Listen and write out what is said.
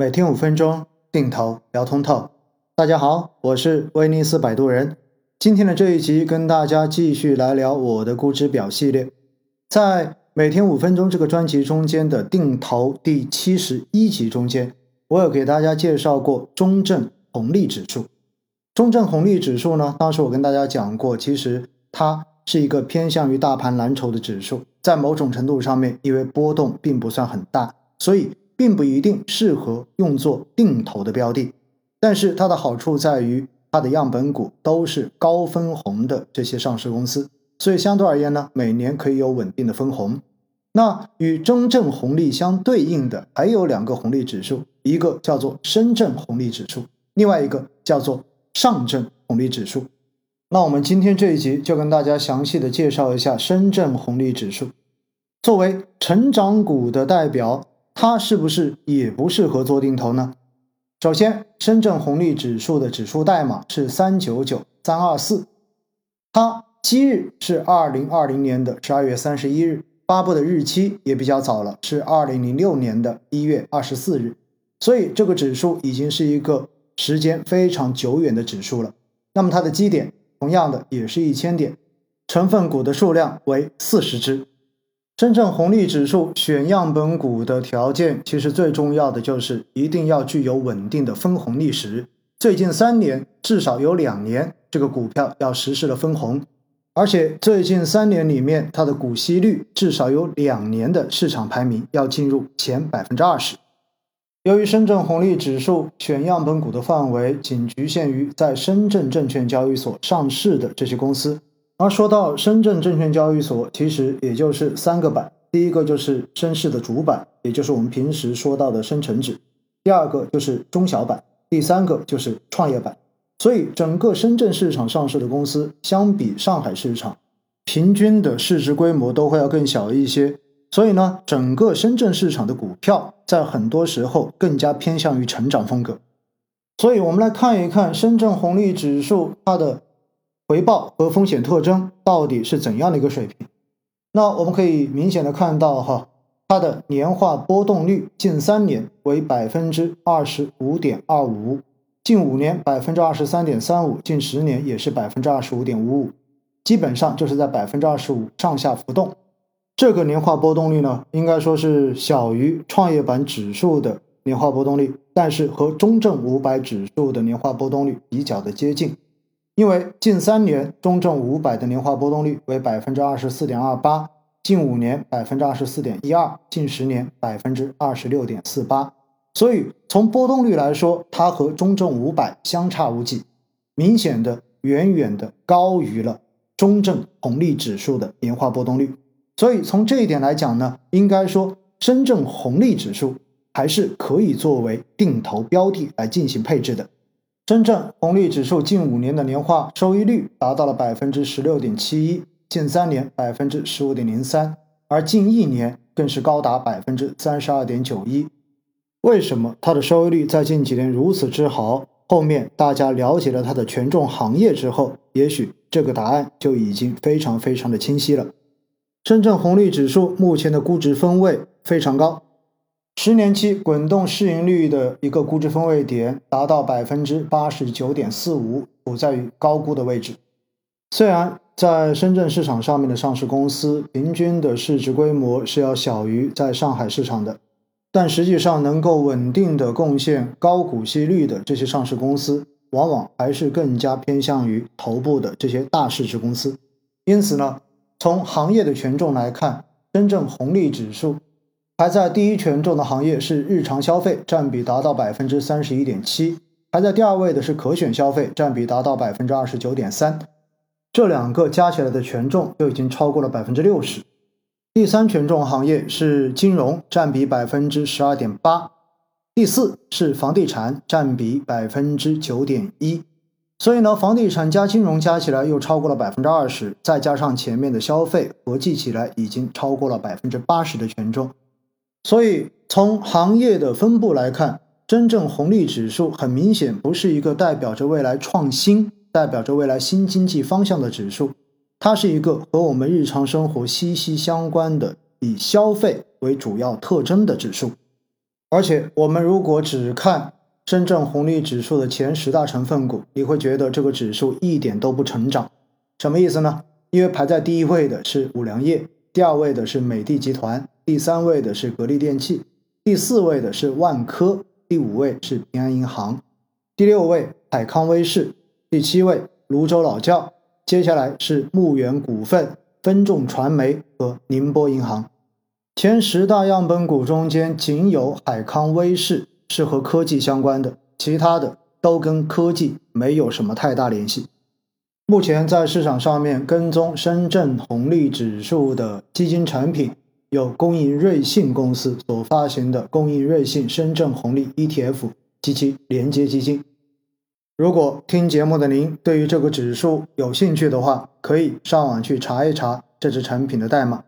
每天五分钟，定投聊通透。大家好，我是威尼斯摆渡人。今天的这一集跟大家继续来聊我的估值表系列。在每天五分钟这个专辑中间的定投第七十一集中间，我有给大家介绍过中证红利指数。中证红利指数呢，当时我跟大家讲过，其实它是一个偏向于大盘蓝筹的指数，在某种程度上面，因为波动并不算很大，所以。并不一定适合用作定投的标的，但是它的好处在于它的样本股都是高分红的这些上市公司，所以相对而言呢，每年可以有稳定的分红。那与中证红利相对应的还有两个红利指数，一个叫做深圳红利指数，另外一个叫做上证红利指数。那我们今天这一集就跟大家详细的介绍一下深圳红利指数，作为成长股的代表。它是不是也不适合做定投呢？首先，深圳红利指数的指数代码是三九九三二四，它基日是二零二零年的十二月三十一日，发布的日期也比较早了，是二零零六年的一月二十四日，所以这个指数已经是一个时间非常久远的指数了。那么它的基点同样的也是一千点，成分股的数量为四十只。深圳红利指数选样本股的条件，其实最重要的就是一定要具有稳定的分红历史。最近三年至少有两年，这个股票要实施了分红，而且最近三年里面，它的股息率至少有两年的市场排名要进入前百分之二十。由于深圳红利指数选样本股的范围仅局限于在深圳证券交易所上市的这些公司。而说到深圳证券交易所，其实也就是三个板，第一个就是深市的主板，也就是我们平时说到的深成指；第二个就是中小板；第三个就是创业板。所以，整个深圳市场上市的公司，相比上海市场，平均的市值规模都会要更小一些。所以呢，整个深圳市场的股票，在很多时候更加偏向于成长风格。所以我们来看一看深圳红利指数它的。回报和风险特征到底是怎样的一个水平？那我们可以明显的看到，哈，它的年化波动率近三年为百分之二十五点二五，近五年百分之二十三点三五，近十年也是百分之二十五点五五，基本上就是在百分之二十五上下浮动。这个年化波动率呢，应该说是小于创业板指数的年化波动率，但是和中证五百指数的年化波动率比较的接近。因为近三年中证五百的年化波动率为百分之二十四点二八，近五年百分之二十四点一二，近十年百分之二十六点四八，所以从波动率来说，它和中证五百相差无几，明显的远远的高于了中证红利指数的年化波动率。所以从这一点来讲呢，应该说深圳红利指数还是可以作为定投标的来进行配置的。深圳红利指数近五年的年化收益率达到了百分之十六点七一，近三年百分之十五点零三，而近一年更是高达百分之三十二点九一。为什么它的收益率在近几年如此之好？后面大家了解了它的权重行业之后，也许这个答案就已经非常非常的清晰了。深圳红利指数目前的估值分位非常高。十年期滚动市盈率的一个估值分位点达到百分之八十九点四五，处在于高估的位置。虽然在深圳市场上面的上市公司平均的市值规模是要小于在上海市场的，但实际上能够稳定的贡献高股息率的这些上市公司，往往还是更加偏向于头部的这些大市值公司。因此呢，从行业的权重来看，深圳红利指数。排在第一权重的行业是日常消费，占比达到百分之三十一点七；排在第二位的是可选消费，占比达到百分之二十九点三。这两个加起来的权重就已经超过了百分之六十。第三权重行业是金融，占比百分之十二点八；第四是房地产，占比百分之九点一。所以呢，房地产加金融加起来又超过了百分之二十，再加上前面的消费，合计起来已经超过了百分之八十的权重。所以，从行业的分布来看，真正红利指数很明显不是一个代表着未来创新、代表着未来新经济方向的指数，它是一个和我们日常生活息息相关的以消费为主要特征的指数。而且我们如果只看深圳红利指数的前十大成分股，你会觉得这个指数一点都不成长。什么意思呢？因为排在第一位的是五粮液，第二位的是美的集团，第三位的是格力电器，第四位的是万科，第五位是平安银行，第六位海康威视，第七位泸州老窖，接下来是牧原股份、分众传媒和宁波银行。前十大样本股中间，仅有海康威视是和科技相关的，其他的都跟科技没有什么太大联系。目前在市场上面跟踪深圳红利指数的基金产品，有公银瑞信公司所发行的公银瑞信深圳红利 ETF 及其连接基金。如果听节目的您对于这个指数有兴趣的话，可以上网去查一查这只产品的代码。